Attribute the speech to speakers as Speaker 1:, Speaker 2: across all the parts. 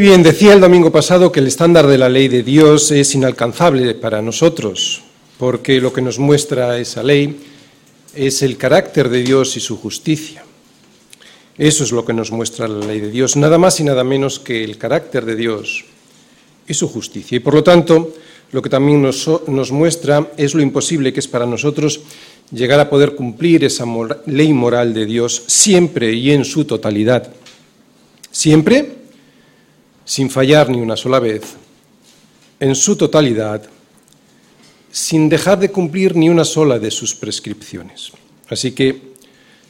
Speaker 1: Muy bien, decía el domingo pasado que el estándar de la ley de Dios es inalcanzable para nosotros, porque lo que nos muestra esa ley es el carácter de Dios y su justicia. Eso es lo que nos muestra la ley de Dios, nada más y nada menos que el carácter de Dios y su justicia. Y por lo tanto, lo que también nos, nos muestra es lo imposible que es para nosotros llegar a poder cumplir esa ley moral de Dios siempre y en su totalidad. Siempre sin fallar ni una sola vez, en su totalidad, sin dejar de cumplir ni una sola de sus prescripciones. Así que,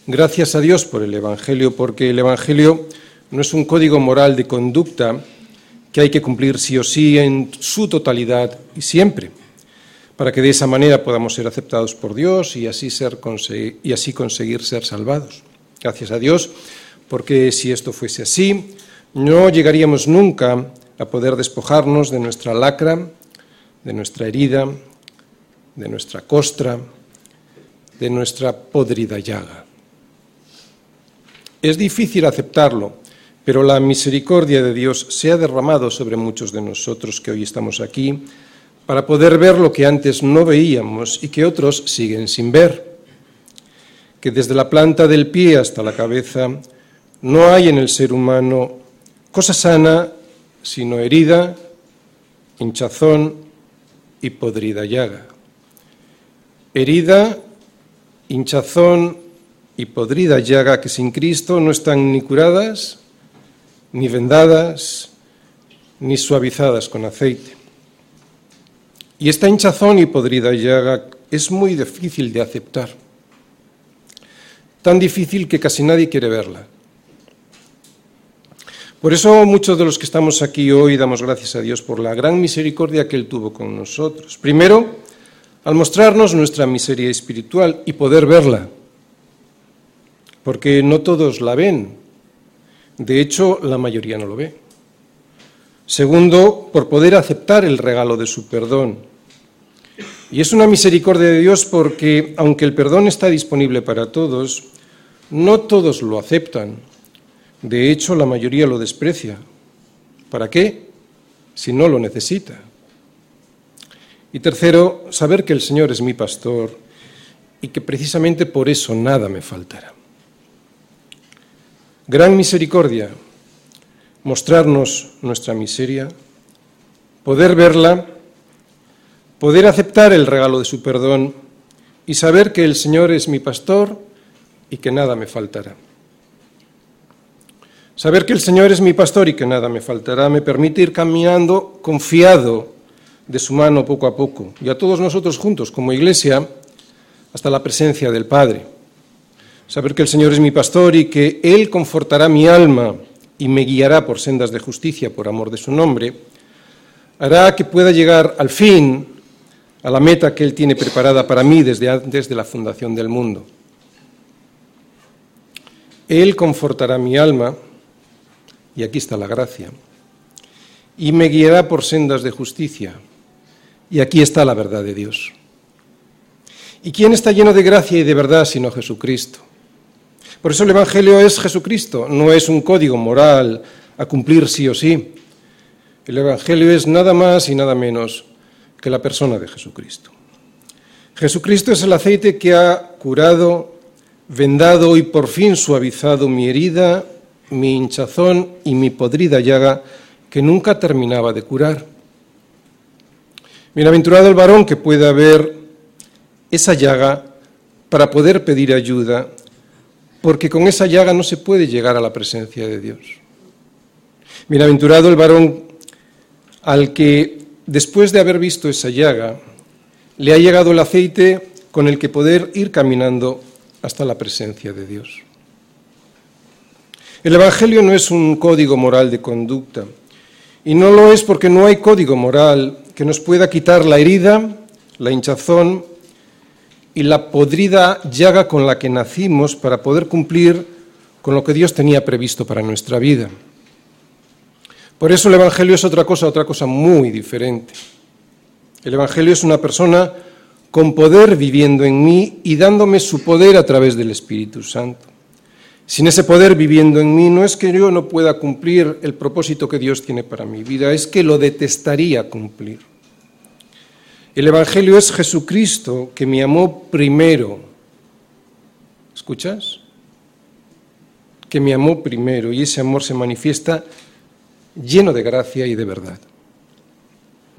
Speaker 1: gracias a Dios por el Evangelio, porque el Evangelio no es un código moral de conducta que hay que cumplir sí o sí en su totalidad y siempre, para que de esa manera podamos ser aceptados por Dios y así, ser, y así conseguir ser salvados. Gracias a Dios, porque si esto fuese así, no llegaríamos nunca a poder despojarnos de nuestra lacra, de nuestra herida, de nuestra costra, de nuestra podrida llaga. Es difícil aceptarlo, pero la misericordia de Dios se ha derramado sobre muchos de nosotros que hoy estamos aquí para poder ver lo que antes no veíamos y que otros siguen sin ver. Que desde la planta del pie hasta la cabeza no hay en el ser humano cosa sana, sino herida, hinchazón y podrida llaga. Herida, hinchazón y podrida llaga que sin Cristo no están ni curadas, ni vendadas, ni suavizadas con aceite. Y esta hinchazón y podrida llaga es muy difícil de aceptar, tan difícil que casi nadie quiere verla. Por eso muchos de los que estamos aquí hoy damos gracias a Dios por la gran misericordia que Él tuvo con nosotros. Primero, al mostrarnos nuestra miseria espiritual y poder verla, porque no todos la ven. De hecho, la mayoría no lo ve. Segundo, por poder aceptar el regalo de su perdón. Y es una misericordia de Dios porque, aunque el perdón está disponible para todos, no todos lo aceptan. De hecho, la mayoría lo desprecia. ¿Para qué? Si no lo necesita. Y tercero, saber que el Señor es mi pastor y que precisamente por eso nada me faltará. Gran misericordia, mostrarnos nuestra miseria, poder verla, poder aceptar el regalo de su perdón y saber que el Señor es mi pastor y que nada me faltará. Saber que el Señor es mi pastor y que nada me faltará me permite ir caminando confiado de su mano poco a poco y a todos nosotros juntos como iglesia hasta la presencia del Padre. Saber que el Señor es mi pastor y que Él confortará mi alma y me guiará por sendas de justicia por amor de su nombre, hará que pueda llegar al fin a la meta que Él tiene preparada para mí desde antes de la fundación del mundo. Él confortará mi alma y aquí está la gracia, y me guiará por sendas de justicia, y aquí está la verdad de Dios. ¿Y quién está lleno de gracia y de verdad sino Jesucristo? Por eso el Evangelio es Jesucristo, no es un código moral a cumplir sí o sí. El Evangelio es nada más y nada menos que la persona de Jesucristo. Jesucristo es el aceite que ha curado, vendado y por fin suavizado mi herida mi hinchazón y mi podrida llaga que nunca terminaba de curar. Bienaventurado el varón que pueda ver esa llaga para poder pedir ayuda, porque con esa llaga no se puede llegar a la presencia de Dios. Bienaventurado el varón al que, después de haber visto esa llaga, le ha llegado el aceite con el que poder ir caminando hasta la presencia de Dios. El Evangelio no es un código moral de conducta y no lo es porque no hay código moral que nos pueda quitar la herida, la hinchazón y la podrida llaga con la que nacimos para poder cumplir con lo que Dios tenía previsto para nuestra vida. Por eso el Evangelio es otra cosa, otra cosa muy diferente. El Evangelio es una persona con poder viviendo en mí y dándome su poder a través del Espíritu Santo. Sin ese poder viviendo en mí, no es que yo no pueda cumplir el propósito que Dios tiene para mi vida, es que lo detestaría cumplir. El Evangelio es Jesucristo que me amó primero. ¿Escuchas? Que me amó primero y ese amor se manifiesta lleno de gracia y de verdad.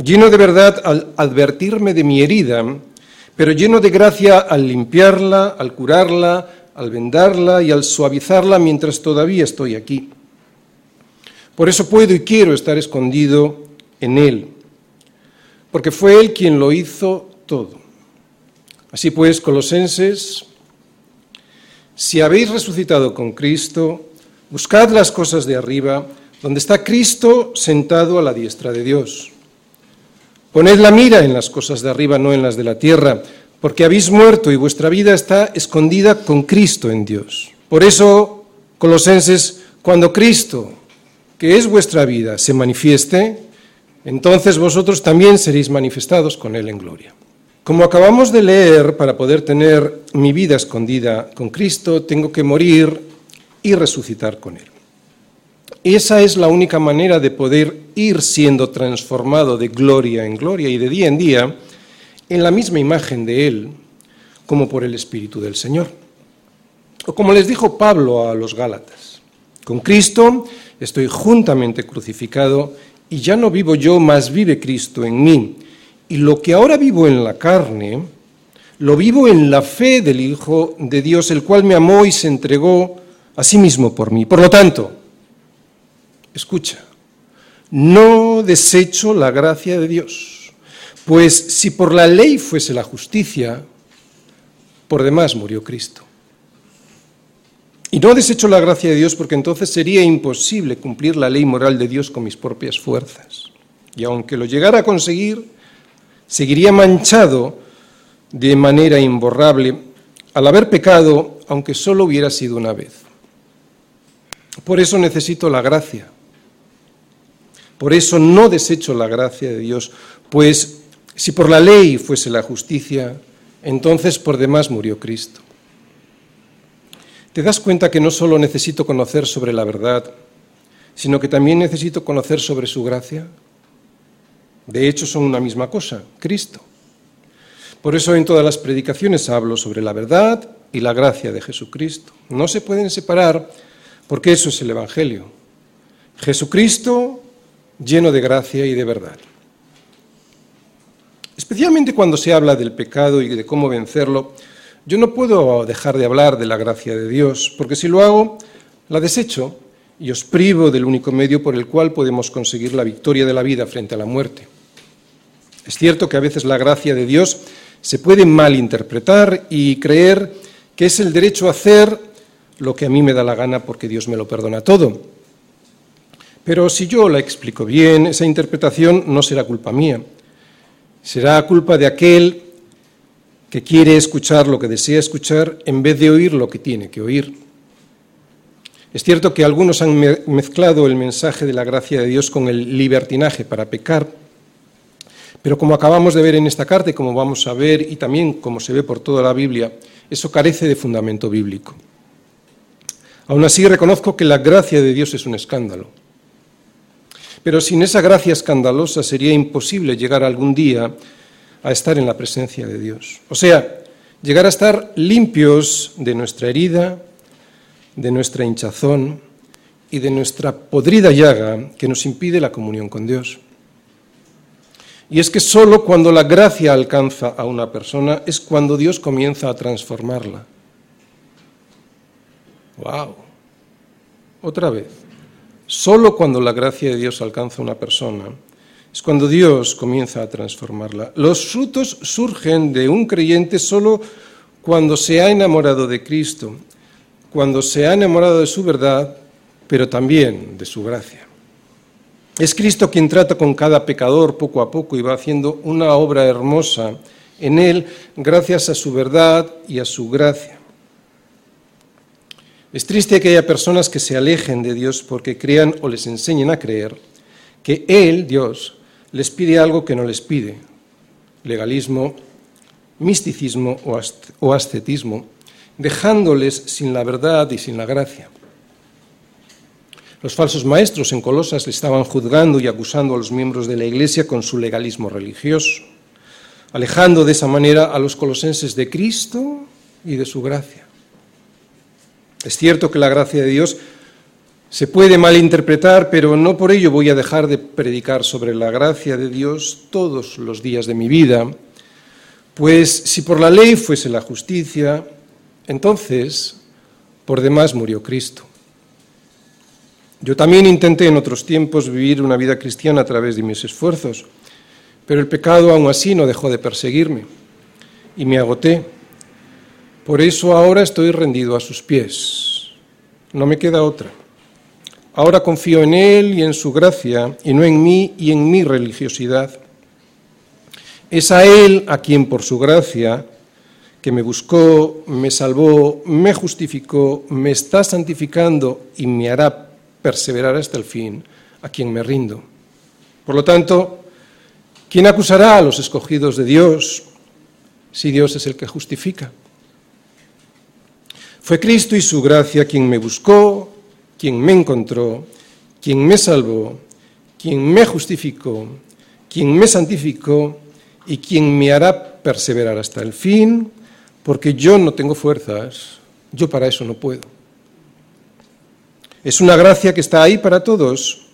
Speaker 1: Lleno de verdad al advertirme de mi herida, pero lleno de gracia al limpiarla, al curarla, al vendarla y al suavizarla mientras todavía estoy aquí. Por eso puedo y quiero estar escondido en Él, porque fue Él quien lo hizo todo. Así pues, colosenses, si habéis resucitado con Cristo, buscad las cosas de arriba, donde está Cristo sentado a la diestra de Dios. Poned la mira en las cosas de arriba, no en las de la tierra porque habéis muerto y vuestra vida está escondida con Cristo en Dios. Por eso, colosenses, cuando Cristo, que es vuestra vida, se manifieste, entonces vosotros también seréis manifestados con Él en gloria. Como acabamos de leer, para poder tener mi vida escondida con Cristo, tengo que morir y resucitar con Él. Esa es la única manera de poder ir siendo transformado de gloria en gloria y de día en día en la misma imagen de Él como por el Espíritu del Señor. O como les dijo Pablo a los Gálatas, con Cristo estoy juntamente crucificado y ya no vivo yo, mas vive Cristo en mí. Y lo que ahora vivo en la carne, lo vivo en la fe del Hijo de Dios, el cual me amó y se entregó a sí mismo por mí. Por lo tanto, escucha, no desecho la gracia de Dios pues si por la ley fuese la justicia, por demás murió Cristo. Y no desecho la gracia de Dios porque entonces sería imposible cumplir la ley moral de Dios con mis propias fuerzas. Y aunque lo llegara a conseguir, seguiría manchado de manera imborrable al haber pecado, aunque solo hubiera sido una vez. Por eso necesito la gracia. Por eso no desecho la gracia de Dios, pues si por la ley fuese la justicia, entonces por demás murió Cristo. ¿Te das cuenta que no solo necesito conocer sobre la verdad, sino que también necesito conocer sobre su gracia? De hecho, son una misma cosa, Cristo. Por eso en todas las predicaciones hablo sobre la verdad y la gracia de Jesucristo. No se pueden separar porque eso es el Evangelio. Jesucristo lleno de gracia y de verdad. Especialmente cuando se habla del pecado y de cómo vencerlo, yo no puedo dejar de hablar de la gracia de Dios, porque si lo hago, la desecho y os privo del único medio por el cual podemos conseguir la victoria de la vida frente a la muerte. Es cierto que a veces la gracia de Dios se puede malinterpretar y creer que es el derecho a hacer lo que a mí me da la gana porque Dios me lo perdona todo. Pero si yo la explico bien, esa interpretación no será culpa mía, Será culpa de aquel que quiere escuchar lo que desea escuchar en vez de oír lo que tiene que oír. Es cierto que algunos han mezclado el mensaje de la gracia de Dios con el libertinaje para pecar, pero como acabamos de ver en esta carta y como vamos a ver y también como se ve por toda la Biblia, eso carece de fundamento bíblico. Aún así reconozco que la gracia de Dios es un escándalo. Pero sin esa gracia escandalosa sería imposible llegar algún día a estar en la presencia de Dios. O sea, llegar a estar limpios de nuestra herida, de nuestra hinchazón y de nuestra podrida llaga que nos impide la comunión con Dios. Y es que solo cuando la gracia alcanza a una persona es cuando Dios comienza a transformarla. ¡Wow! Otra vez. Solo cuando la gracia de Dios alcanza a una persona es cuando Dios comienza a transformarla. Los frutos surgen de un creyente solo cuando se ha enamorado de Cristo, cuando se ha enamorado de su verdad, pero también de su gracia. Es Cristo quien trata con cada pecador poco a poco y va haciendo una obra hermosa en él gracias a su verdad y a su gracia. Es triste que haya personas que se alejen de Dios porque crean o les enseñen a creer que Él, Dios, les pide algo que no les pide. Legalismo, misticismo o ascetismo. dejándoles sin la verdad y sin la gracia. Los falsos maestros en Colosas le estaban juzgando y acusando a los miembros de la Iglesia con su legalismo religioso, alejando de esa manera a los colosenses de Cristo y de su gracia. Es cierto que la gracia de Dios se puede malinterpretar, pero no por ello voy a dejar de predicar sobre la gracia de Dios todos los días de mi vida, pues si por la ley fuese la justicia, entonces por demás murió Cristo. Yo también intenté en otros tiempos vivir una vida cristiana a través de mis esfuerzos, pero el pecado aún así no dejó de perseguirme y me agoté. Por eso ahora estoy rendido a sus pies. No me queda otra. Ahora confío en Él y en su gracia y no en mí y en mi religiosidad. Es a Él a quien por su gracia, que me buscó, me salvó, me justificó, me está santificando y me hará perseverar hasta el fin, a quien me rindo. Por lo tanto, ¿quién acusará a los escogidos de Dios si Dios es el que justifica? Fue Cristo y su gracia quien me buscó, quien me encontró, quien me salvó, quien me justificó, quien me santificó y quien me hará perseverar hasta el fin, porque yo no tengo fuerzas, yo para eso no puedo. Es una gracia que está ahí para todos,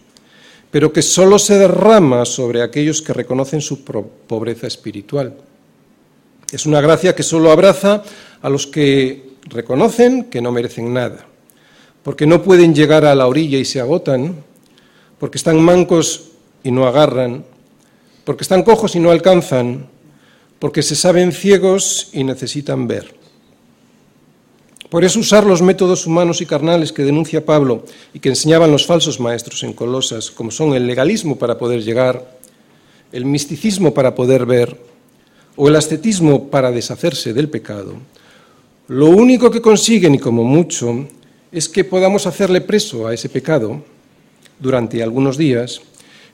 Speaker 1: pero que solo se derrama sobre aquellos que reconocen su pobreza espiritual. Es una gracia que solo abraza a los que reconocen que no merecen nada, porque no pueden llegar a la orilla y se agotan, porque están mancos y no agarran, porque están cojos y no alcanzan, porque se saben ciegos y necesitan ver. Por eso usar los métodos humanos y carnales que denuncia Pablo y que enseñaban los falsos maestros en Colosas, como son el legalismo para poder llegar, el misticismo para poder ver o el ascetismo para deshacerse del pecado, lo único que consiguen, y como mucho, es que podamos hacerle preso a ese pecado durante algunos días,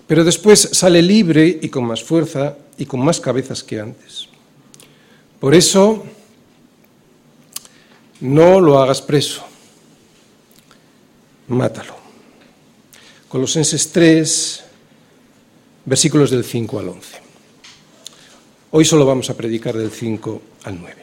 Speaker 1: pero después sale libre y con más fuerza y con más cabezas que antes. Por eso, no lo hagas preso, mátalo. Colosenses 3, versículos del 5 al 11. Hoy solo vamos a predicar del 5 al 9.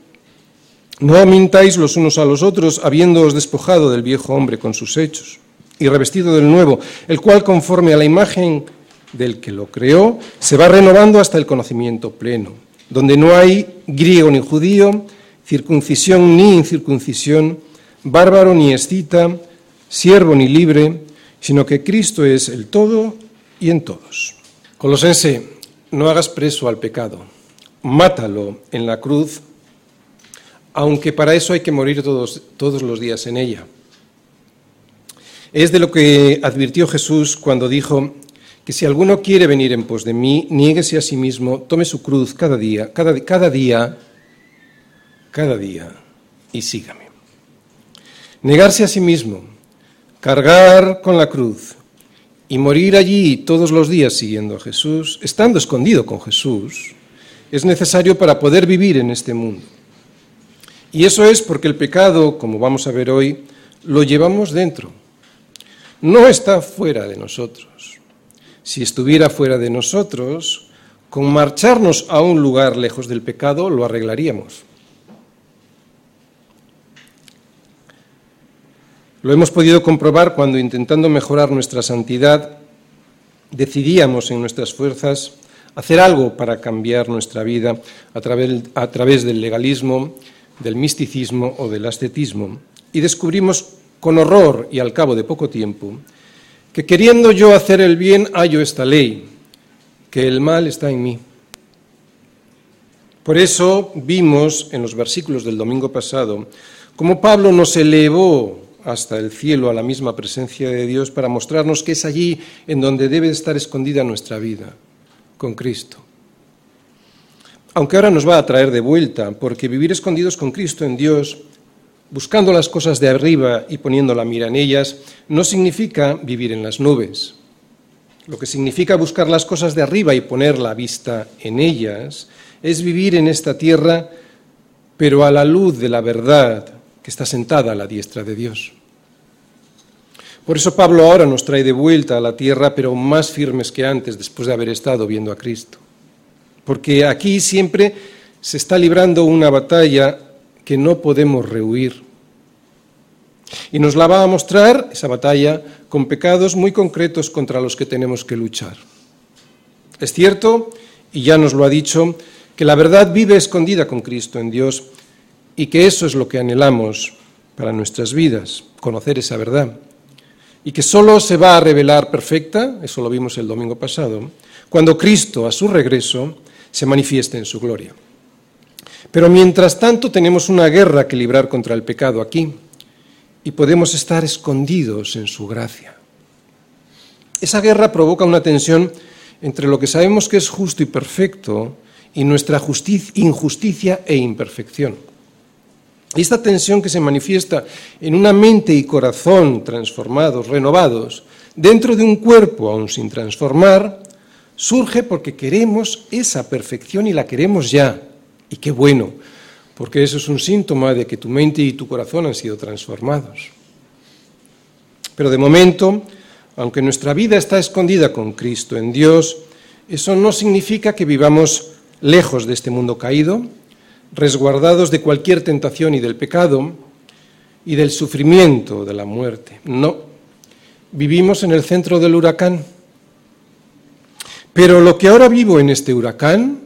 Speaker 1: No mintáis los unos a los otros, habiéndoos despojado del viejo hombre con sus hechos, y revestido del nuevo, el cual conforme a la imagen del que lo creó, se va renovando hasta el conocimiento pleno, donde no hay griego ni judío, circuncisión ni incircuncisión, bárbaro ni escita, siervo ni libre, sino que Cristo es el todo y en todos. Colosense, no hagas preso al pecado, mátalo en la cruz, aunque para eso hay que morir todos, los días en ella. Es de lo que advirtió Jesús cuando dijo que si alguno quiere venir en pos de mí, niéguese a sí mismo, tome su cruz cada día, cada día cada día y sígame. Negarse a sí mismo, cargar con la cruz y morir allí todos los días siguiendo a Jesús, estando escondido con Jesús, es necesario para poder vivir en este mundo. Y eso es porque el pecado, como vamos a ver hoy, lo llevamos dentro. No está fuera de nosotros. Si estuviera fuera de nosotros, con marcharnos a un lugar lejos del pecado lo arreglaríamos. Lo hemos podido comprobar cuando, intentando mejorar nuestra santidad, decidíamos en nuestras fuerzas hacer algo para cambiar nuestra vida a través, a través del legalismo, del misticismo o del ascetismo. Y descubrimos con horror y al cabo de poco tiempo que queriendo yo hacer el bien hallo esta ley, que el mal está en mí. Por eso vimos en los versículos del domingo pasado Como Pablo nos elevó hasta el cielo a la misma presencia de Dios para mostrarnos que es allí en donde debe estar escondida nuestra vida, con Cristo. Aunque ahora nos va a traer de vuelta, porque vivir escondidos con Cristo en Dios, buscando las cosas de arriba y poniendo la mira en ellas, no significa vivir en las nubes. Lo que significa buscar las cosas de arriba y poner la vista en ellas es vivir en esta tierra, pero a la luz de la verdad que está sentada a la diestra de Dios. Por eso Pablo ahora nos trae de vuelta a la tierra, pero más firmes que antes, después de haber estado viendo a Cristo. Porque aquí siempre se está librando una batalla que no podemos rehuir. Y nos la va a mostrar esa batalla con pecados muy concretos contra los que tenemos que luchar. Es cierto, y ya nos lo ha dicho, que la verdad vive escondida con Cristo en Dios y que eso es lo que anhelamos para nuestras vidas, conocer esa verdad. Y que solo se va a revelar perfecta, eso lo vimos el domingo pasado, cuando Cristo a su regreso se manifieste en su gloria. Pero mientras tanto tenemos una guerra que librar contra el pecado aquí y podemos estar escondidos en su gracia. Esa guerra provoca una tensión entre lo que sabemos que es justo y perfecto y nuestra injusticia e imperfección. Esta tensión que se manifiesta en una mente y corazón transformados, renovados, dentro de un cuerpo aún sin transformar, surge porque queremos esa perfección y la queremos ya. Y qué bueno, porque eso es un síntoma de que tu mente y tu corazón han sido transformados. Pero de momento, aunque nuestra vida está escondida con Cristo en Dios, eso no significa que vivamos lejos de este mundo caído, resguardados de cualquier tentación y del pecado y del sufrimiento de la muerte. No, vivimos en el centro del huracán. Pero lo que ahora vivo en este huracán,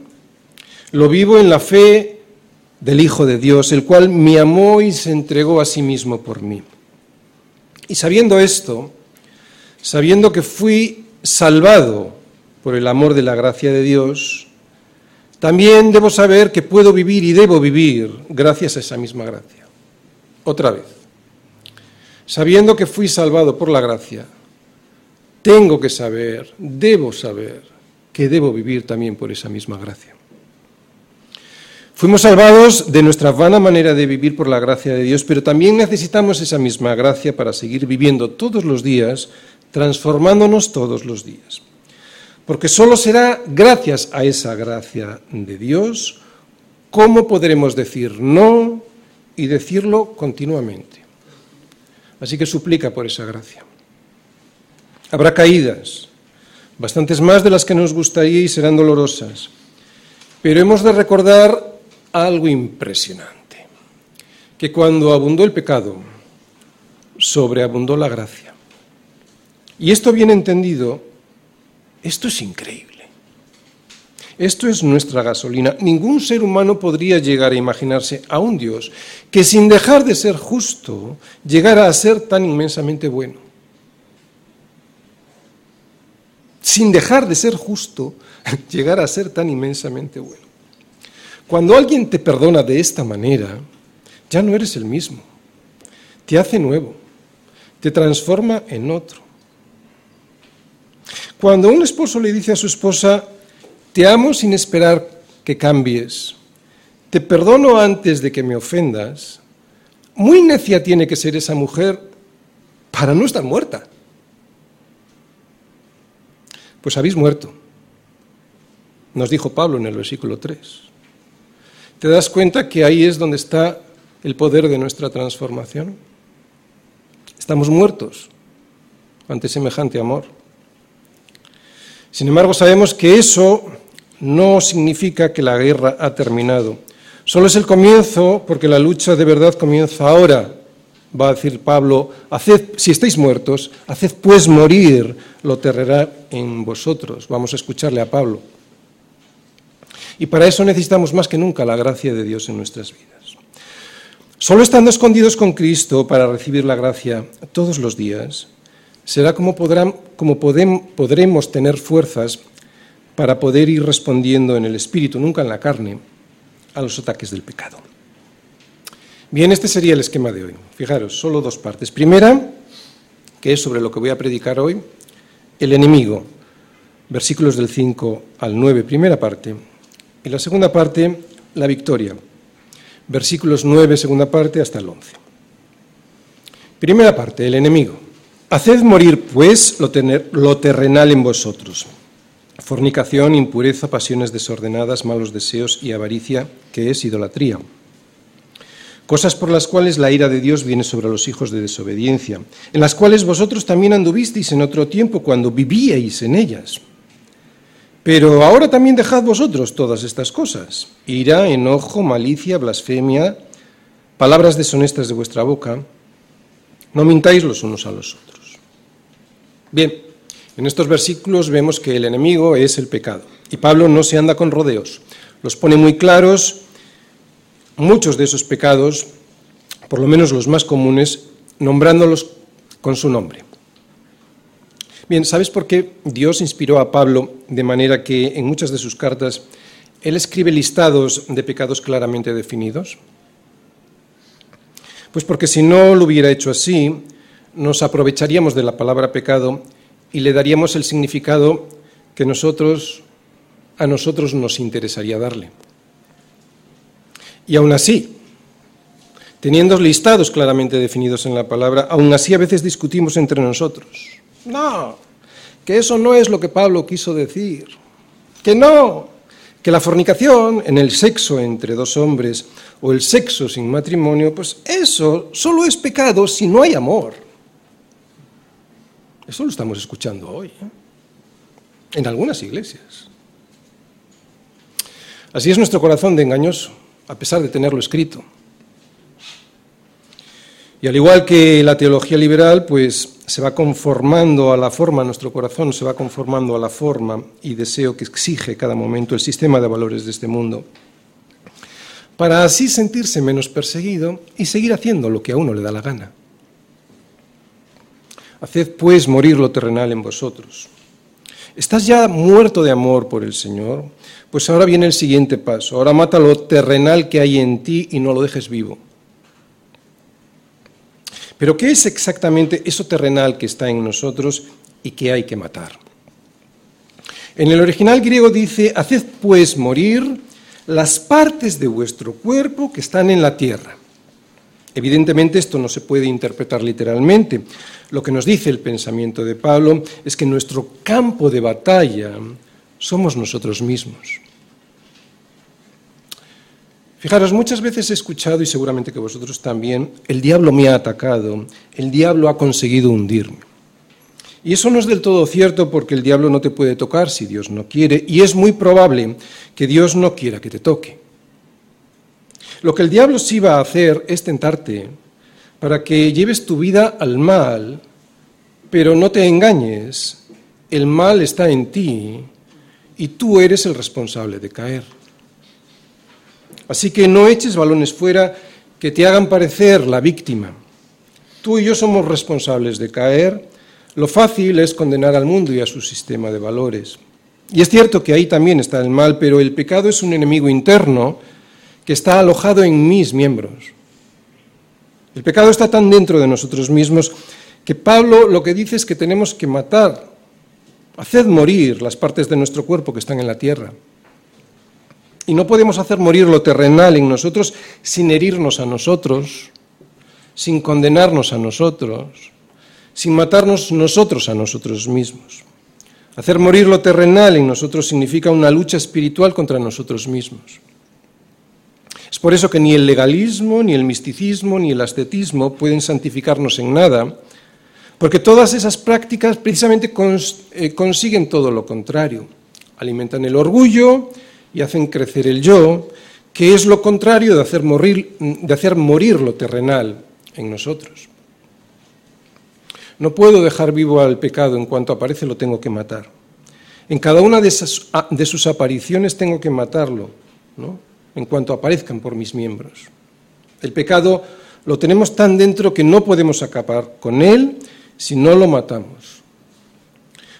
Speaker 1: lo vivo en la fe del Hijo de Dios, el cual me amó y se entregó a sí mismo por mí. Y sabiendo esto, sabiendo que fui salvado por el amor de la gracia de Dios, también debo saber que puedo vivir y debo vivir gracias a esa misma gracia. Otra vez, sabiendo que fui salvado por la gracia, tengo que saber, debo saber que debo vivir también por esa misma gracia. Fuimos salvados de nuestra vana manera de vivir por la gracia de Dios, pero también necesitamos esa misma gracia para seguir viviendo todos los días, transformándonos todos los días. Porque solo será gracias a esa gracia de Dios cómo podremos decir no y decirlo continuamente. Así que suplica por esa gracia. Habrá caídas, bastantes más de las que nos gustaría y serán dolorosas, pero hemos de recordar algo impresionante, que cuando abundó el pecado, sobreabundó la gracia. Y esto bien entendido, esto es increíble. Esto es nuestra gasolina. Ningún ser humano podría llegar a imaginarse a un Dios que sin dejar de ser justo llegara a ser tan inmensamente bueno. Sin dejar de ser justo, llegara a ser tan inmensamente bueno. Cuando alguien te perdona de esta manera, ya no eres el mismo. Te hace nuevo, te transforma en otro. Cuando un esposo le dice a su esposa, te amo sin esperar que cambies, te perdono antes de que me ofendas, muy necia tiene que ser esa mujer para no estar muerta. Pues habéis muerto, nos dijo Pablo en el versículo 3 te das cuenta que ahí es donde está el poder de nuestra transformación. Estamos muertos ante semejante amor. Sin embargo, sabemos que eso no significa que la guerra ha terminado. Solo es el comienzo, porque la lucha de verdad comienza ahora. Va a decir Pablo, haced, si estáis muertos, haced pues morir lo terrerá en vosotros. Vamos a escucharle a Pablo. Y para eso necesitamos más que nunca la gracia de Dios en nuestras vidas. Solo estando escondidos con Cristo para recibir la gracia todos los días, será como podremos tener fuerzas para poder ir respondiendo en el Espíritu, nunca en la carne, a los ataques del pecado. Bien, este sería el esquema de hoy. Fijaros, solo dos partes. Primera, que es sobre lo que voy a predicar hoy, el enemigo, versículos del 5 al 9, primera parte. Y la segunda parte, la victoria, versículos 9, segunda parte, hasta el 11. Primera parte, el enemigo. Haced morir, pues, lo, lo terrenal en vosotros. Fornicación, impureza, pasiones desordenadas, malos deseos y avaricia, que es idolatría cosas por las cuales la ira de Dios viene sobre los hijos de desobediencia, en las cuales vosotros también anduvisteis en otro tiempo cuando vivíais en ellas. Pero ahora también dejad vosotros todas estas cosas, ira, enojo, malicia, blasfemia, palabras deshonestas de vuestra boca, no mintáis los unos a los otros. Bien, en estos versículos vemos que el enemigo es el pecado, y Pablo no se anda con rodeos, los pone muy claros muchos de esos pecados, por lo menos los más comunes, nombrándolos con su nombre. Bien, ¿sabes por qué Dios inspiró a Pablo de manera que en muchas de sus cartas él escribe listados de pecados claramente definidos? Pues porque si no lo hubiera hecho así, nos aprovecharíamos de la palabra pecado y le daríamos el significado que a nosotros nos interesaría darle. Y aún así, teniendo listados claramente definidos en la palabra, aún así a veces discutimos entre nosotros. No, que eso no es lo que Pablo quiso decir. Que no, que la fornicación en el sexo entre dos hombres o el sexo sin matrimonio, pues eso solo es pecado si no hay amor. Eso lo estamos escuchando hoy, ¿eh? en algunas iglesias. Así es nuestro corazón de engañoso a pesar de tenerlo escrito. Y al igual que la teología liberal, pues se va conformando a la forma, nuestro corazón se va conformando a la forma y deseo que exige cada momento el sistema de valores de este mundo, para así sentirse menos perseguido y seguir haciendo lo que a uno le da la gana. Haced pues morir lo terrenal en vosotros. ¿Estás ya muerto de amor por el Señor? Pues ahora viene el siguiente paso. Ahora mata lo terrenal que hay en ti y no lo dejes vivo. Pero ¿qué es exactamente eso terrenal que está en nosotros y que hay que matar? En el original griego dice, haced pues morir las partes de vuestro cuerpo que están en la tierra. Evidentemente esto no se puede interpretar literalmente. Lo que nos dice el pensamiento de Pablo es que nuestro campo de batalla somos nosotros mismos. Fijaros, muchas veces he escuchado, y seguramente que vosotros también, el diablo me ha atacado, el diablo ha conseguido hundirme. Y eso no es del todo cierto porque el diablo no te puede tocar si Dios no quiere, y es muy probable que Dios no quiera que te toque. Lo que el diablo sí va a hacer es tentarte para que lleves tu vida al mal, pero no te engañes, el mal está en ti y tú eres el responsable de caer. Así que no eches balones fuera que te hagan parecer la víctima. Tú y yo somos responsables de caer. Lo fácil es condenar al mundo y a su sistema de valores. Y es cierto que ahí también está el mal, pero el pecado es un enemigo interno que está alojado en mis miembros. El pecado está tan dentro de nosotros mismos que Pablo lo que dice es que tenemos que matar Haced morir las partes de nuestro cuerpo que están en la tierra. Y no podemos hacer morir lo terrenal en nosotros sin herirnos a nosotros, sin condenarnos a nosotros, sin matarnos nosotros a nosotros mismos. Hacer morir lo terrenal en nosotros significa una lucha espiritual contra nosotros mismos. Es por eso que ni el legalismo, ni el misticismo, ni el ascetismo pueden santificarnos en nada, porque todas esas prácticas precisamente eh, consiguen todo lo contrario. Alimentan el orgullo y hacen crecer el yo, que es lo contrario de hacer morir, de hacer morir lo terrenal en nosotros. No puedo dejar vivo al pecado, en cuanto aparece lo tengo que matar. En cada una de, ah, de sus apariciones tengo que matarlo, ¿no? En cuanto aparezcan por mis miembros. El pecado lo tenemos tan dentro que no podemos acabar con él si no lo matamos.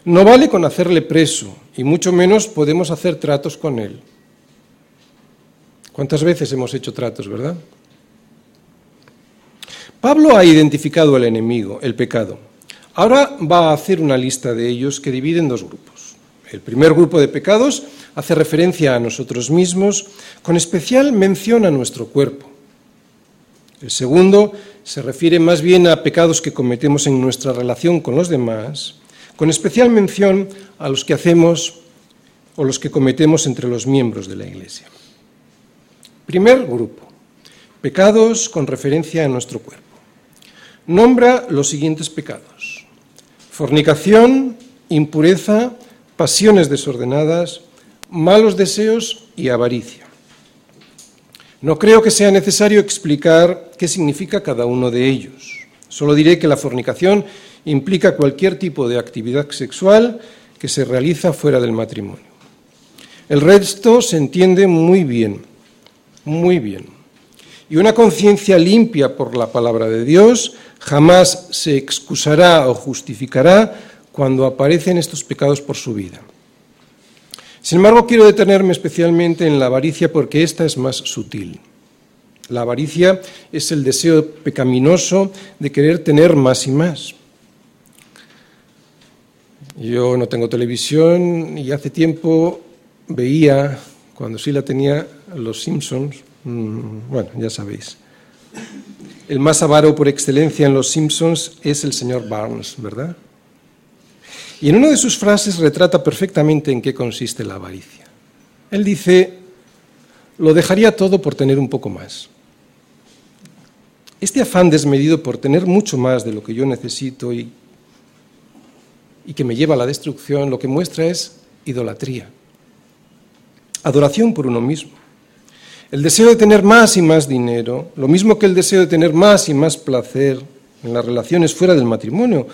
Speaker 1: No vale con hacerle preso, y mucho menos podemos hacer tratos con él. ¿Cuántas veces hemos hecho tratos, verdad? Pablo ha identificado al enemigo, el pecado. Ahora va a hacer una lista de ellos que divide en dos grupos. El primer grupo de pecados hace referencia a nosotros mismos, con especial mención a nuestro cuerpo. El segundo se refiere más bien a pecados que cometemos en nuestra relación con los demás, con especial mención a los que hacemos o los que cometemos entre los miembros de la Iglesia. Primer grupo, pecados con referencia a nuestro cuerpo. Nombra los siguientes pecados. Fornicación, impureza, pasiones desordenadas, malos deseos y avaricia. No creo que sea necesario explicar qué significa cada uno de ellos. Solo diré que la fornicación implica cualquier tipo de actividad sexual que se realiza fuera del matrimonio. El resto se entiende muy bien, muy bien. Y una conciencia limpia por la palabra de Dios jamás se excusará o justificará cuando aparecen estos pecados por su vida. Sin embargo, quiero detenerme especialmente en la avaricia porque esta es más sutil. La avaricia es el deseo pecaminoso de querer tener más y más. Yo no tengo televisión y hace tiempo veía, cuando sí la tenía, Los Simpsons. Mm, bueno, ya sabéis. El más avaro por excelencia en Los Simpsons es el señor Barnes, ¿verdad? Y en una de sus frases retrata perfectamente en qué consiste la avaricia. Él dice, lo dejaría todo por tener un poco más. Este afán desmedido por tener mucho más de lo que yo necesito y, que me lleva a la destrucción, lo que muestra es idolatría, adoración por uno mismo. El deseo de tener más y más dinero, lo mismo que el deseo de tener más y más placer en las relaciones fuera del matrimonio,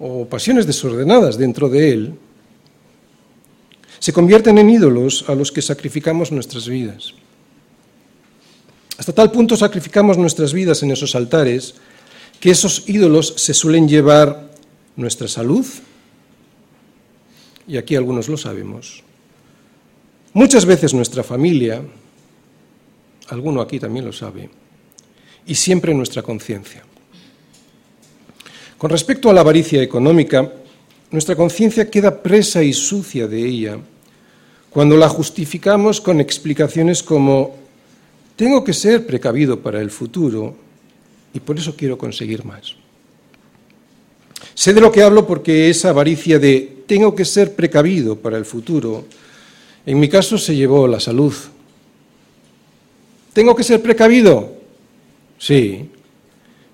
Speaker 1: o pasiones desordenadas dentro de él, se convierten en ídolos a los que sacrificamos nuestras vidas. Hasta tal punto sacrificamos nuestras vidas en esos altares que esos ídolos se suelen llevar nuestra salud, y aquí algunos lo sabemos, muchas veces nuestra familia, alguno aquí también lo sabe, y siempre nuestra conciencia. Con respecto a la avaricia económica, nuestra conciencia queda presa y sucia de ella cuando la justificamos con explicaciones como tengo que ser precavido para el futuro y por eso quiero conseguir más. Sé de lo que hablo porque esa avaricia de tengo que ser precavido para el futuro, en mi caso se llevó la salud. ¿Tengo que ser precavido? Sí,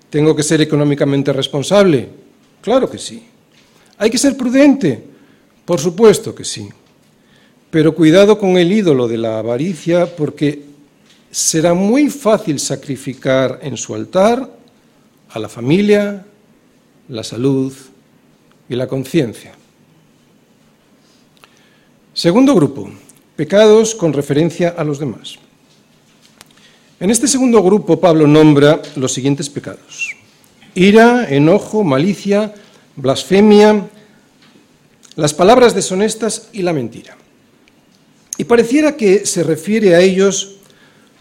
Speaker 1: ¿Tengo que ser económicamente responsable? Claro que sí. ¿Hay que ser prudente? Por supuesto que sí. Pero cuidado con el ídolo de la avaricia porque será muy fácil sacrificar en su altar a la familia, la salud y la conciencia. Segundo grupo, pecados con referencia a los demás. En este segundo grupo Pablo nombra los siguientes pecados. Ira, enojo, malicia, blasfemia, las palabras deshonestas y la mentira. Y pareciera que se refiere a ellos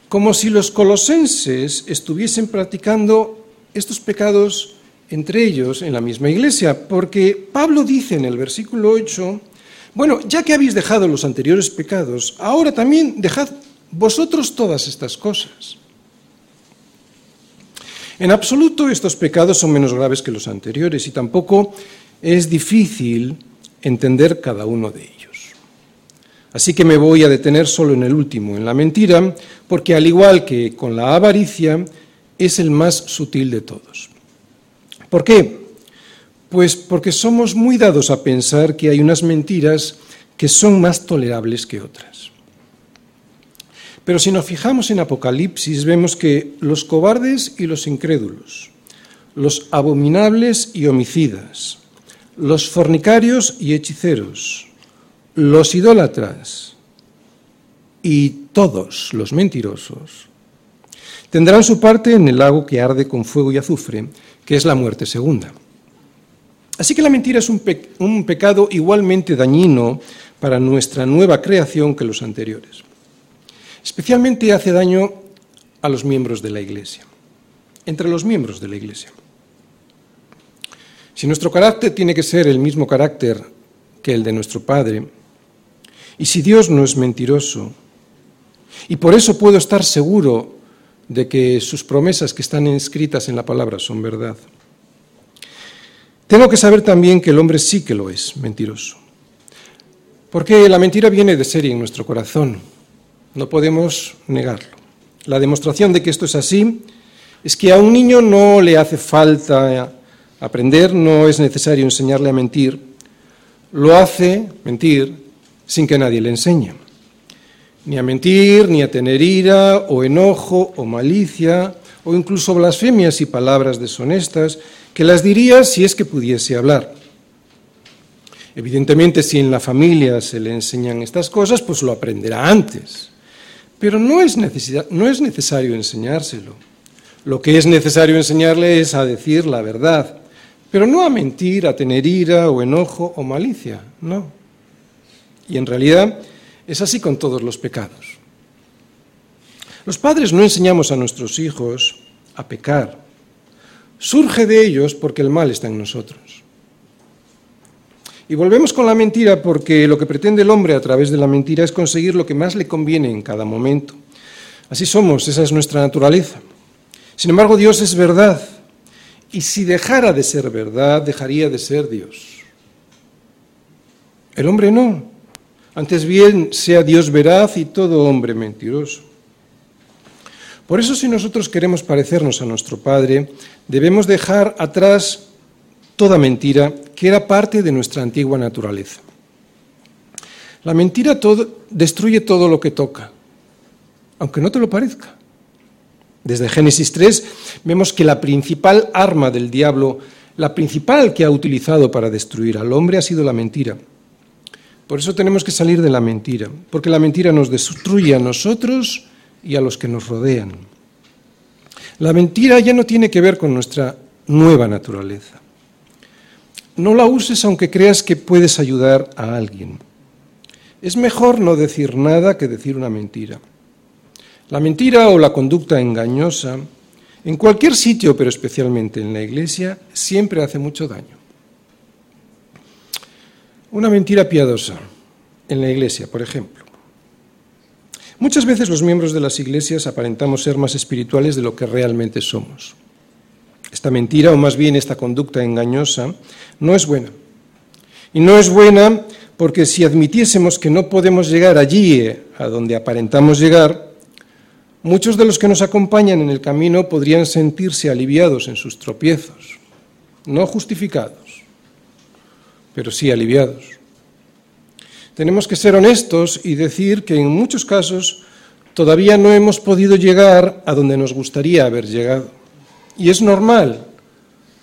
Speaker 1: como si los colosenses estuviesen practicando estos pecados entre ellos en la misma iglesia, porque Pablo dice en el versículo 8, bueno, ya que habéis dejado los anteriores pecados, ahora también dejad vosotros todas estas cosas. En absoluto estos pecados son menos graves que los anteriores y tampoco es difícil entender cada uno de ellos. Así que me voy a detener solo en el último, en la mentira, porque al igual que con la avaricia, es el más sutil de todos. ¿Por qué? Pues porque somos muy dados a pensar que hay unas mentiras que son más tolerables que otras. Pero si nos fijamos en Apocalipsis, vemos que los cobardes y los incrédulos, los abominables y homicidas, los fornicarios y hechiceros, los idólatras y todos los mentirosos, tendrán su parte en el lago que arde con fuego y azufre, que es la muerte segunda. Así que la mentira es un, un pecado igualmente dañino para nuestra nueva creación que los anteriores. Especialmente hace daño a los miembros de la Iglesia. entre los miembros de la Iglesia. Si nuestro carácter tiene que ser el mismo carácter que el de nuestro Padre, y si Dios no es mentiroso, y por eso puedo estar seguro de que sus promesas que están escritas en la palabra son verdad, tengo que saber también que el hombre sí que lo es mentiroso. Porque la mentira viene de serie en nuestro corazón. No podemos negarlo. La demostración de que esto es así es que a un niño no le hace falta aprender, no es necesario enseñarle a mentir. Lo hace mentir sin que nadie le enseñe. Ni a mentir, ni a tener ira o enojo o malicia o incluso blasfemias y palabras deshonestas que las diría si es que pudiese hablar. Evidentemente, si en la familia se le enseñan estas cosas, pues lo aprenderá antes. Pero no es, no es necesario enseñárselo. Lo que es necesario enseñarle es a decir la verdad, pero no a mentir, a tener ira o enojo o malicia, no. Y en realidad es así con todos los pecados. Los padres no enseñamos a nuestros hijos a pecar. Surge de ellos porque el mal está en nosotros. Y volvemos con la mentira porque lo que pretende el hombre a través de la mentira es conseguir lo que más le conviene en cada momento. Así somos, esa es nuestra naturaleza. Sin embargo, Dios es verdad. Y si dejara de ser verdad, dejaría de ser Dios. El hombre no. Antes bien sea Dios veraz y todo hombre mentiroso. Por eso si nosotros queremos parecernos a nuestro Padre, debemos dejar atrás toda mentira que era parte de nuestra antigua naturaleza. La mentira destruye todo lo que toca, aunque no te lo parezca. Desde Génesis 3 vemos que la principal arma del diablo, la principal que ha utilizado para destruir al hombre ha sido la mentira. Por eso tenemos que salir de la mentira, porque la mentira nos destruye a nosotros y a los que nos rodean. La mentira ya no tiene que ver con nuestra nueva naturaleza. No la uses aunque creas que puedes ayudar a alguien. Es mejor no decir nada que decir una mentira. La mentira o la conducta engañosa, en cualquier sitio, pero especialmente en la iglesia, siempre hace mucho daño. Una mentira piadosa en la iglesia, por ejemplo. Muchas veces los miembros de las iglesias aparentamos ser más espirituales de lo que realmente somos. Esta mentira, o más bien esta conducta engañosa, no es buena. Y no es buena porque si admitiésemos que no podemos llegar allí eh, a donde aparentamos llegar, muchos de los que nos acompañan en el camino podrían sentirse aliviados en sus tropiezos, no justificados, pero sí aliviados. Tenemos que ser honestos y decir que en muchos casos todavía no hemos podido llegar a donde nos gustaría haber llegado. Y es normal,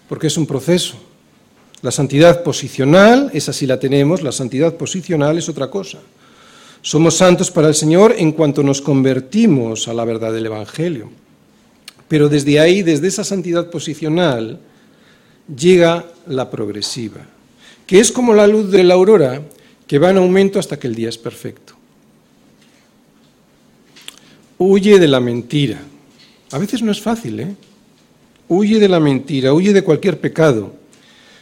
Speaker 1: porque es un proceso. La santidad posicional, esa sí la tenemos, la santidad posicional es otra cosa. Somos santos para el Señor en cuanto nos convertimos a la verdad del Evangelio. Pero desde ahí, desde esa santidad posicional, llega la progresiva, que es como la luz de la aurora, que va en aumento hasta que el día es perfecto. Huye de la mentira. A veces no es fácil, ¿eh? Huye de la mentira, huye de cualquier pecado.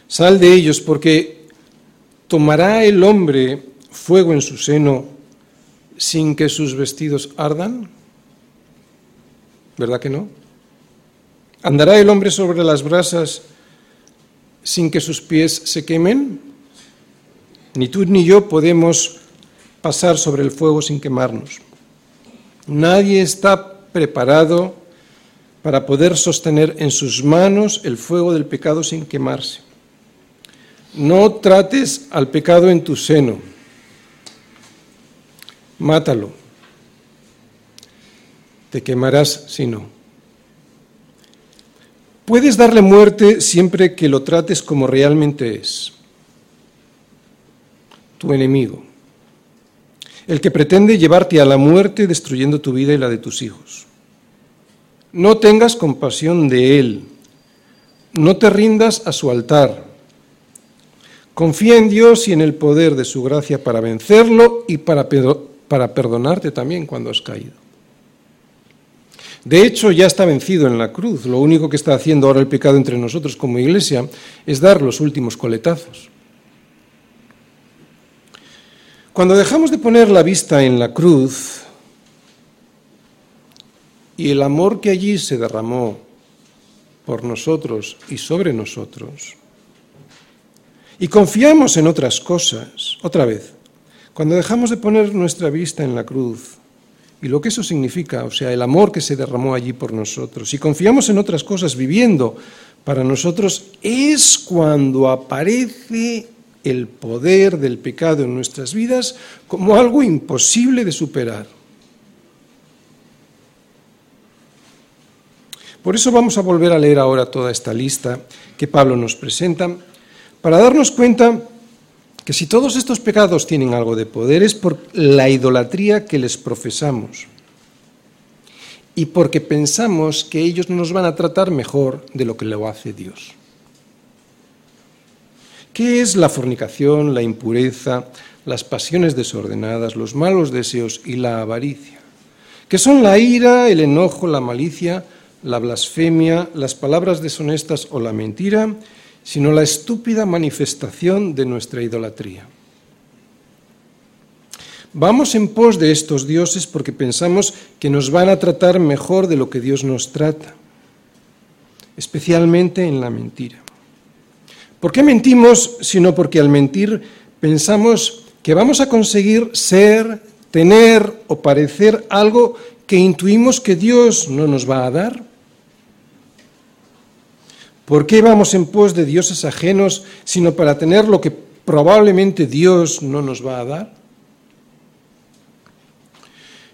Speaker 1: Sal de ellos porque tomará el hombre fuego en su seno sin que sus vestidos ardan. ¿Verdad que no? ¿Andará el hombre sobre las brasas sin que sus pies se quemen? Ni tú ni yo podemos pasar sobre el fuego sin quemarnos. Nadie está preparado para poder sostener en sus manos el fuego del pecado sin quemarse. No trates al pecado en tu seno. Mátalo. Te quemarás si no. Puedes darle muerte siempre que lo trates como realmente es. Tu enemigo. El que pretende llevarte a la muerte destruyendo tu vida y la de tus hijos. No tengas compasión de Él. No te rindas a su altar. Confía en Dios y en el poder de su gracia para vencerlo y para, para perdonarte también cuando has caído. De hecho, ya está vencido en la cruz. Lo único que está haciendo ahora el pecado entre nosotros como iglesia es dar los últimos coletazos. Cuando dejamos de poner la vista en la cruz y el amor que allí se derramó por nosotros y sobre nosotros, y confiamos en otras cosas, otra vez, cuando dejamos de poner nuestra vista en la cruz y lo que eso significa, o sea, el amor que se derramó allí por nosotros, y confiamos en otras cosas viviendo para nosotros, es cuando aparece el poder del pecado en nuestras vidas como algo imposible de superar. Por eso vamos a volver a leer ahora toda esta lista que Pablo nos presenta, para darnos cuenta que si todos estos pecados tienen algo de poder es por la idolatría que les profesamos y porque pensamos que ellos nos van a tratar mejor de lo que lo hace Dios. ¿Qué es la fornicación, la impureza, las pasiones desordenadas, los malos deseos y la avaricia? ¿Qué son la ira, el enojo, la malicia, la blasfemia, las palabras deshonestas o la mentira? sino la estúpida manifestación de nuestra idolatría. Vamos en pos de estos dioses porque pensamos que nos van a tratar mejor de lo que Dios nos trata, especialmente en la mentira. ¿Por qué mentimos? Sino porque al mentir pensamos que vamos a conseguir ser, tener o parecer algo que intuimos que Dios no nos va a dar. ¿Por qué vamos en pos de dioses ajenos sino para tener lo que probablemente Dios no nos va a dar?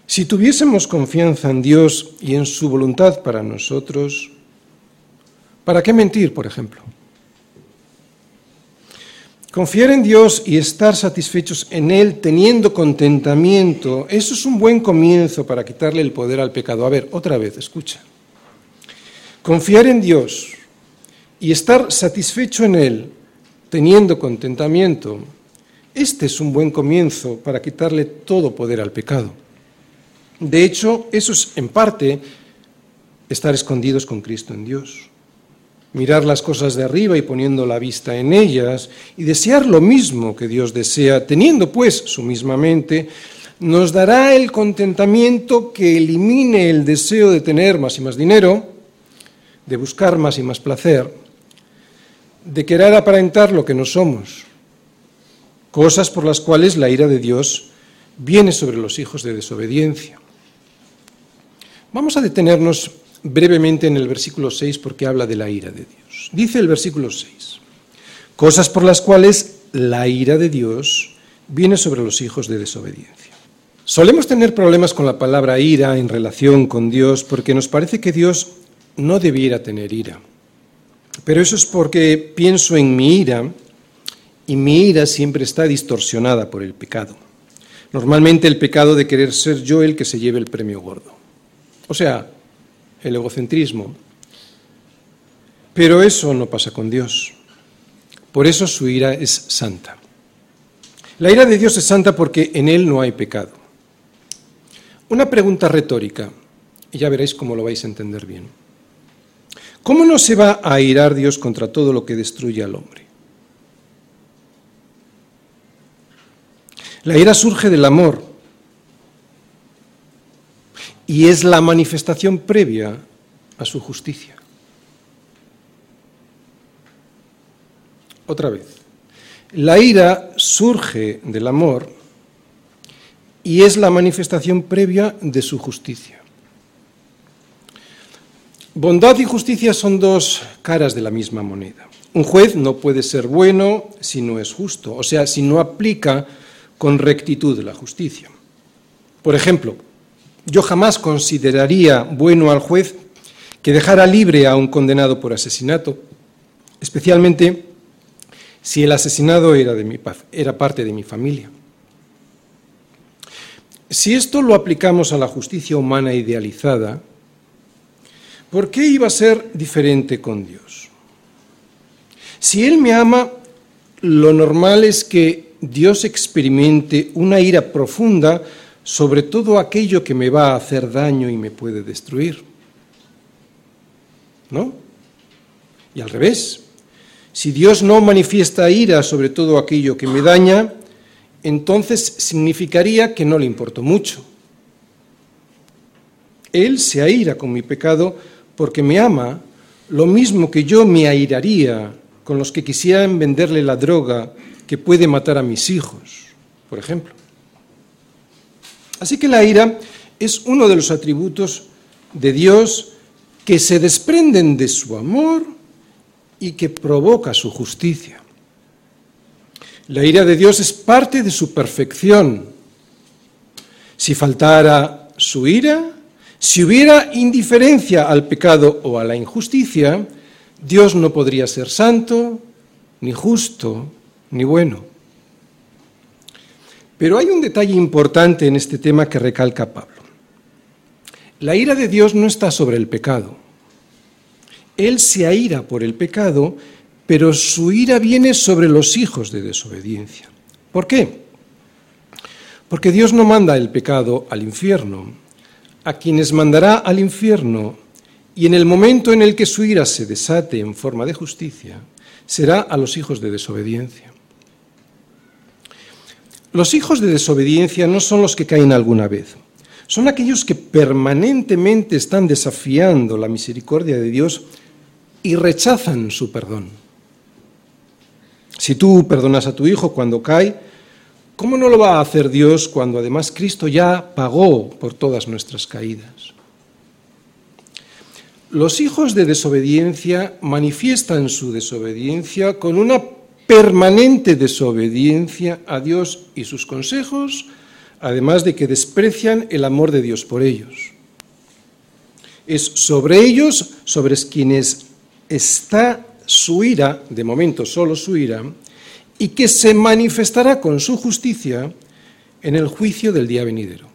Speaker 1: Si tuviésemos confianza en Dios y en su voluntad para nosotros, ¿para qué mentir, por ejemplo? Confiar en Dios y estar satisfechos en Él teniendo contentamiento, eso es un buen comienzo para quitarle el poder al pecado. A ver, otra vez, escucha. Confiar en Dios y estar satisfecho en Él, teniendo contentamiento, este es un buen comienzo para quitarle todo poder al pecado. De hecho, eso es en parte estar escondidos con Cristo en Dios. Mirar las cosas de arriba y poniendo la vista en ellas y desear lo mismo que Dios desea, teniendo pues su misma mente, nos dará el contentamiento que elimine el deseo de tener más y más dinero, de buscar más y más placer, de querer aparentar lo que no somos, cosas por las cuales la ira de Dios viene sobre los hijos de desobediencia. Vamos a detenernos brevemente en el versículo 6 porque habla de la ira de Dios. Dice el versículo 6, cosas por las cuales la ira de Dios viene sobre los hijos de desobediencia. Solemos tener problemas con la palabra ira en relación con Dios porque nos parece que Dios no debiera tener ira. Pero eso es porque pienso en mi ira y mi ira siempre está distorsionada por el pecado. Normalmente el pecado de querer ser yo el que se lleve el premio gordo. O sea, el egocentrismo. Pero eso no pasa con Dios. Por eso su ira es santa. La ira de Dios es santa porque en Él no hay pecado. Una pregunta retórica, y ya veréis cómo lo vais a entender bien. ¿Cómo no se va a airar Dios contra todo lo que destruye al hombre? La ira surge del amor y es la manifestación previa a su justicia. Otra vez, la ira surge del amor y es la manifestación previa de su justicia. Bondad y justicia son dos caras de la misma moneda. Un juez no puede ser bueno si no es justo, o sea, si no aplica con rectitud la justicia. Por ejemplo, yo jamás consideraría bueno al juez que dejara libre a un condenado por asesinato, especialmente si el asesinado era, de era parte de mi familia. Si esto lo aplicamos a la justicia humana idealizada, ¿Por qué iba a ser diferente con Dios? Si Él me ama, lo normal es que Dios experimente una ira profunda sobre todo aquello que me va a hacer daño y me puede destruir. ¿no? Y al revés, si Dios no manifiesta ira sobre todo aquello que me daña, entonces significaría que no le importó mucho. Él se aira con mi pecado porque me ama, lo mismo que yo me airaría con los que quisieran venderle la droga que puede matar a mis hijos, por ejemplo. Así que la ira es uno de los atributos de Dios que se desprenden de su amor y que provoca su justicia. La ira de Dios es parte de su perfección. Si faltara su ira, si hubiera indiferencia al pecado o a la injusticia, Dios no podría ser santo, ni justo, ni bueno. Pero hay un detalle importante en este tema que recalca Pablo. La ira de Dios no está sobre el pecado. Él se aira por el pecado, pero su ira viene sobre los hijos de desobediencia. ¿Por qué? Porque Dios no manda el pecado al infierno. A quienes mandará al infierno y en el momento en el que su ira se desate en forma de justicia, será a los hijos de desobediencia. Los hijos de desobediencia no son los que caen alguna vez, son aquellos que permanentemente están desafiando la misericordia de Dios y rechazan su perdón. Si tú perdonas a tu hijo cuando cae, ¿cómo no lo va a hacer Dios cuando además Cristo ya pagó por todas nuestras caídas? Los hijos de desobediencia manifiestan su desobediencia con una permanente desobediencia a Dios y sus consejos, además de que desprecian el amor de Dios por ellos. Es sobre ellos, sobre quienes está su ira, de momento solo su ira, y que se manifestará con su justicia en el juicio del día venidero.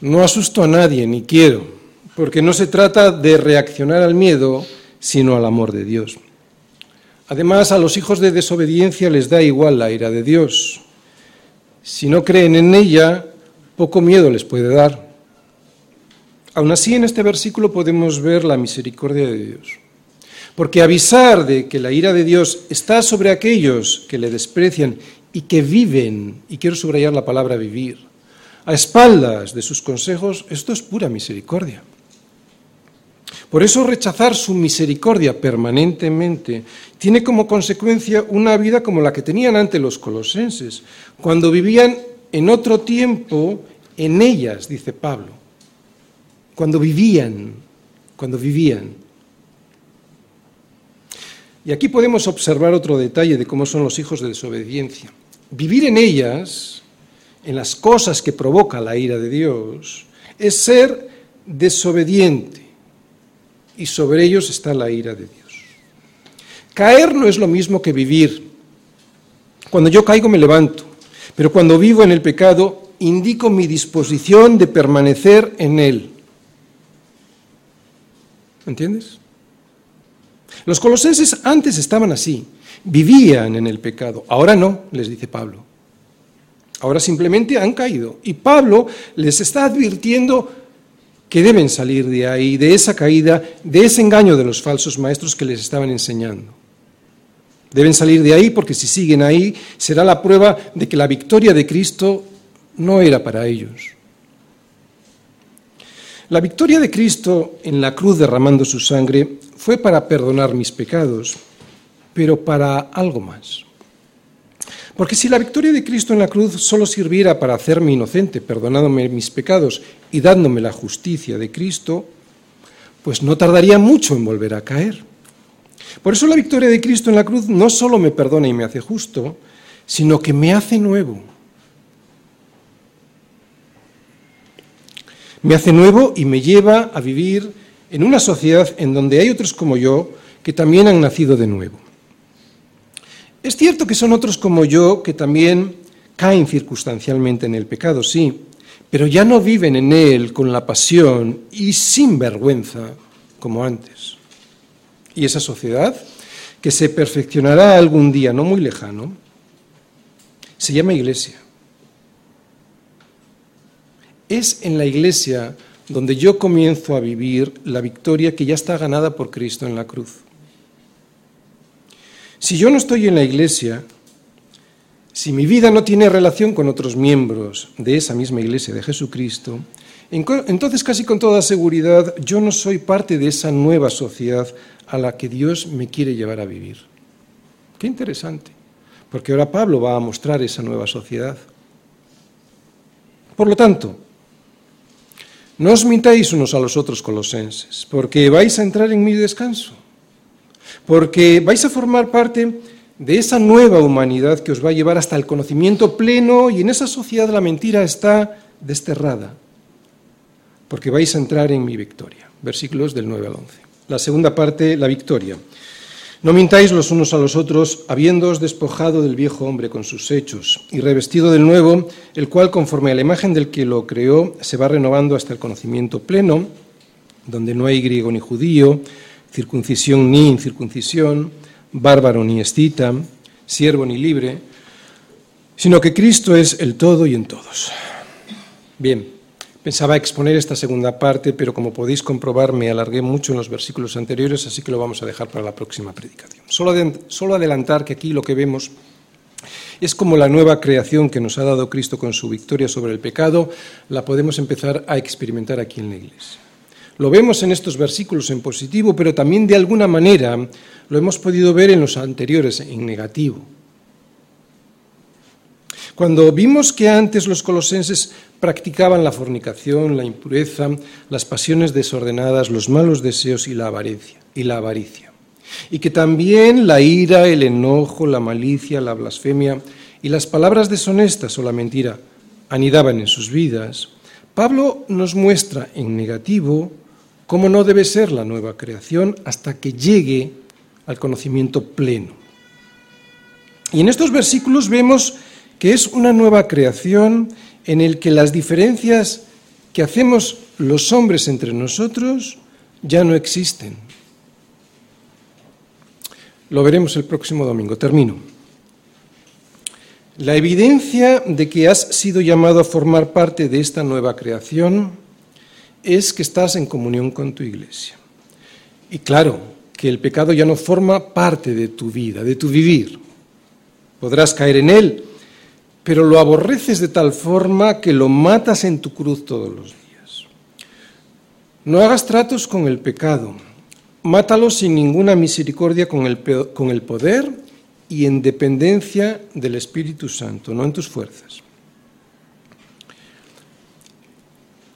Speaker 1: No asusto a nadie, ni quiero, porque no se trata de reaccionar al miedo, sino al amor de Dios. Además, a los hijos de desobediencia les da igual la ira de Dios. Si no creen en ella, poco miedo les puede dar. Aún así, en este versículo podemos ver la misericordia de Dios. Porque avisar de que la ira de Dios está sobre aquellos que le desprecian y que viven, y quiero subrayar la palabra vivir, a espaldas de sus consejos, esto es pura misericordia. Por eso rechazar su misericordia permanentemente tiene como consecuencia una vida como la que tenían antes los colosenses, cuando vivían en otro tiempo en ellas, dice Pablo, cuando vivían, cuando vivían. Y aquí podemos observar otro detalle de cómo son los hijos de desobediencia. Vivir en ellas, en las cosas que provoca la ira de Dios, es ser desobediente y sobre ellos está la ira de Dios. Caer no es lo mismo que vivir. Cuando yo caigo me levanto, pero cuando vivo en el pecado indico mi disposición de permanecer en él. ¿Entiendes? Los colosenses antes estaban así, vivían en el pecado, ahora no, les dice Pablo. Ahora simplemente han caído. Y Pablo les está advirtiendo que deben salir de ahí, de esa caída, de ese engaño de los falsos maestros que les estaban enseñando. Deben salir de ahí porque si siguen ahí será la prueba de que la victoria de Cristo no era para ellos. La victoria de Cristo en la cruz derramando su sangre fue para perdonar mis pecados, pero para algo más. Porque si la victoria de Cristo en la cruz solo sirviera para hacerme inocente, perdonándome mis pecados y dándome la justicia de Cristo, pues no tardaría mucho en volver a caer. Por eso la victoria de Cristo en la cruz no solo me perdona y me hace justo, sino que me hace nuevo. Me hace nuevo y me lleva a vivir en una sociedad en donde hay otros como yo que también han nacido de nuevo. Es cierto que son otros como yo que también caen circunstancialmente en el pecado, sí, pero ya no viven en él con la pasión y sin vergüenza como antes. Y esa sociedad, que se perfeccionará algún día no muy lejano, se llama iglesia. Es en la iglesia donde yo comienzo a vivir la victoria que ya está ganada por Cristo en la cruz. Si yo no estoy en la iglesia, si mi vida no tiene relación con otros miembros de esa misma iglesia de Jesucristo, entonces casi con toda seguridad yo no soy parte de esa nueva sociedad a la que Dios me quiere llevar a vivir. Qué interesante, porque ahora Pablo va a mostrar esa nueva sociedad. Por lo tanto, no os mintáis unos a los otros colosenses, porque vais a entrar en mi descanso, porque vais a formar parte de esa nueva humanidad que os va a llevar hasta el conocimiento pleno y en esa sociedad la mentira está desterrada, porque vais a entrar en mi victoria. Versículos del 9 al 11. La segunda parte, la victoria. No mintáis los unos a los otros, habiéndoos despojado del viejo hombre con sus hechos y revestido del nuevo, el cual, conforme a la imagen del que lo creó, se va renovando hasta el conocimiento pleno, donde no hay griego ni judío, circuncisión ni incircuncisión, bárbaro ni escita, siervo ni libre, sino que Cristo es el todo y en todos. Bien, pensaba exponer esta segunda parte, pero como podéis comprobar me alargué mucho en los versículos anteriores, así que lo vamos a dejar para la próxima predicación. Solo, adelantar que aquí lo que vemos es como la nueva creación que nos ha dado Cristo con su victoria sobre el pecado, la podemos empezar a experimentar aquí en la Iglesia. Lo vemos en estos versículos en positivo, pero también de alguna manera lo hemos podido ver en los anteriores en negativo. Cuando vimos que antes los colosenses practicaban la fornicación, la impureza, las pasiones desordenadas, los malos deseos y la avaricia, y la avaricia, y que también la ira, el enojo, la malicia, la blasfemia y las palabras deshonestas o la mentira anidaban en sus vidas, Pablo nos muestra en negativo cómo no debe ser la nueva creación hasta que llegue al conocimiento pleno. Y en estos versículos vemos que es una nueva creación en el que las diferencias que hacemos los hombres entre nosotros ya no existen. Lo veremos el próximo domingo. Termino. La evidencia de que has sido llamado a formar parte de esta nueva creación es que estás en comunión con tu iglesia. Y claro, que el pecado ya no forma parte de tu vida, de tu vivir. Podrás caer en él, pero lo aborreces de tal forma que lo matas en tu cruz todos los días. No hagas tratos con el pecado, mátalo sin ninguna misericordia con el, con el poder y en dependencia del Espíritu Santo, no en tus fuerzas.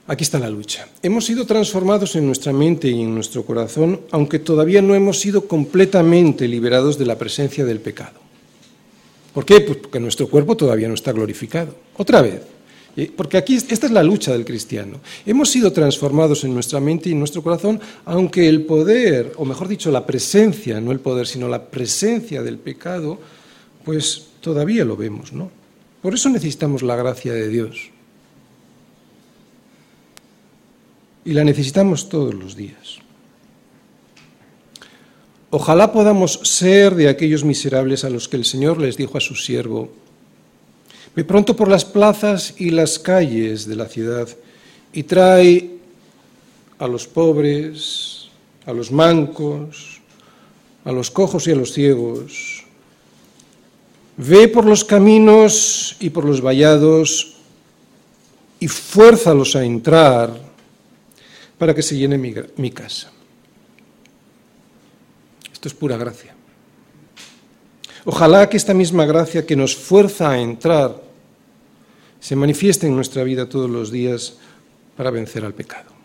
Speaker 1: Aquí está la lucha. Hemos sido transformados en nuestra mente y en nuestro corazón, aunque todavía no hemos sido completamente liberados de la presencia del pecado. ¿Por qué? Pues porque nuestro cuerpo todavía no está glorificado. Otra vez. Porque aquí esta es la lucha del cristiano. Hemos sido transformados en nuestra mente y en nuestro corazón, aunque el poder, o mejor dicho, la presencia, no el poder, sino la presencia del pecado, pues todavía lo vemos, ¿no? Por eso necesitamos la gracia de Dios. y la necesitamos todos los días. Ojalá podamos ser de aquellos miserables a los que el Señor les dijo a su siervo, ve pronto por las plazas y las calles de la ciudad y trae a los pobres, a los mancos, a los cojos y a los ciegos. Ve por los caminos y por los vallados y fuérzalos a entrar para que se llene mi, casa. Esto es pura gracia. Ojalá que esta misma gracia que nos fuerza a entrar se manifieste en nuestra vida todos los días para vencer al pecado.